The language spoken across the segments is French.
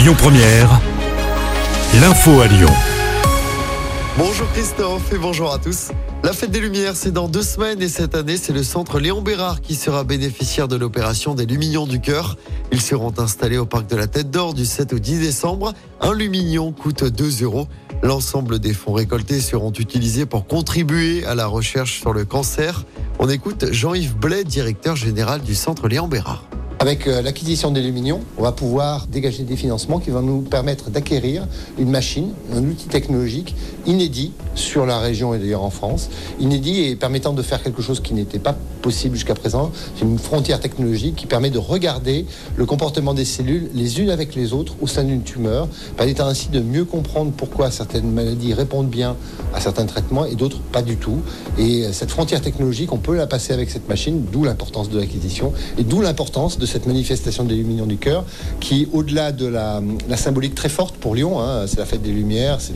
Lyon Première, l'info à Lyon. Bonjour Christophe et bonjour à tous. La fête des Lumières, c'est dans deux semaines et cette année, c'est le centre Léon Bérard qui sera bénéficiaire de l'opération des Luminions du Cœur. Ils seront installés au parc de la Tête d'Or du 7 au 10 décembre. Un Lumignon coûte 2 euros. L'ensemble des fonds récoltés seront utilisés pour contribuer à la recherche sur le cancer. On écoute Jean-Yves Blais, directeur général du centre Léon Bérard. Avec euh, l'acquisition des Luminions, on va pouvoir dégager des financements qui vont nous permettre d'acquérir une machine, un outil technologique inédit sur la région et d'ailleurs en France, inédit et permettant de faire quelque chose qui n'était pas possible jusqu'à présent. C'est une frontière technologique qui permet de regarder le comportement des cellules les unes avec les autres au sein d'une tumeur, permettant ainsi de mieux comprendre pourquoi certaines maladies répondent bien à certains traitements et d'autres pas du tout. Et euh, cette frontière technologique, on peut la passer avec cette machine, d'où l'importance de l'acquisition et d'où l'importance de cette manifestation des Lumières du cœur, qui, au-delà de la, symbolique très forte pour Lyon, hein, c'est la fête des Lumières, c'est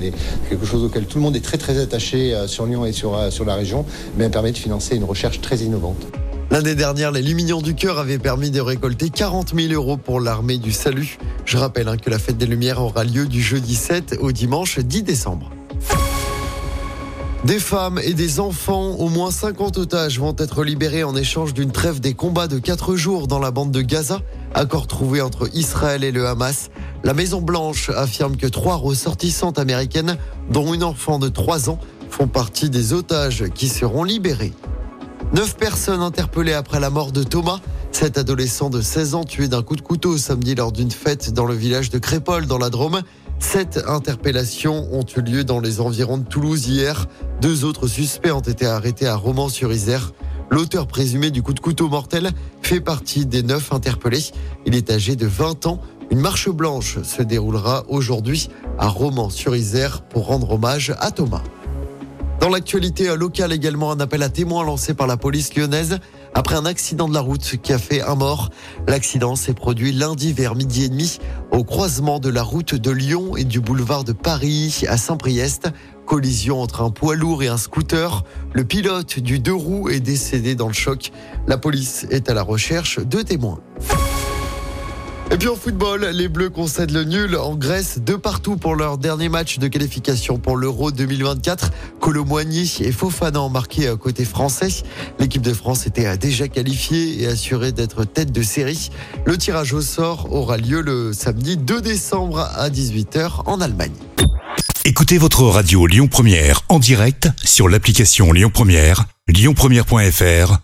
quelque chose auquel tout le monde est très très attaché euh, sur Lyon et sur, euh, sur la région, mais elle permet de financer une recherche très innovante. L'année dernière, les Lumières du Cœur avaient permis de récolter 40 000 euros pour l'armée du salut. Je rappelle hein, que la fête des Lumières aura lieu du jeudi 7 au dimanche 10 décembre. Des femmes et des enfants, au moins 50 otages vont être libérés en échange d'une trêve des combats de 4 jours dans la bande de Gaza, accord trouvé entre Israël et le Hamas. La Maison Blanche affirme que trois ressortissantes américaines, dont une enfant de 3 ans, font partie des otages qui seront libérés. Neuf personnes interpellées après la mort de Thomas. Cet adolescent de 16 ans tué d'un coup de couteau samedi lors d'une fête dans le village de Crépole dans la Drôme. Sept interpellations ont eu lieu dans les environs de Toulouse hier. Deux autres suspects ont été arrêtés à Romans-sur-Isère. L'auteur présumé du coup de couteau mortel fait partie des neuf interpellés. Il est âgé de 20 ans. Une marche blanche se déroulera aujourd'hui à Romans-sur-Isère pour rendre hommage à Thomas. Dans l'actualité locale également, un appel à témoins lancé par la police lyonnaise après un accident de la route qui a fait un mort. L'accident s'est produit lundi vers midi et demi au croisement de la route de Lyon et du boulevard de Paris à Saint-Priest. Collision entre un poids lourd et un scooter. Le pilote du deux roues est décédé dans le choc. La police est à la recherche de témoins. Et puis en football, les Bleus concèdent le nul en Grèce de partout pour leur dernier match de qualification pour l'Euro 2024. Colomboigny et Fofana ont marqué côté français. L'équipe de France était déjà qualifiée et assurée d'être tête de série. Le tirage au sort aura lieu le samedi 2 décembre à 18h en Allemagne. Écoutez votre radio Lyon Première en direct sur l'application Lyon Première, lyonpremière.fr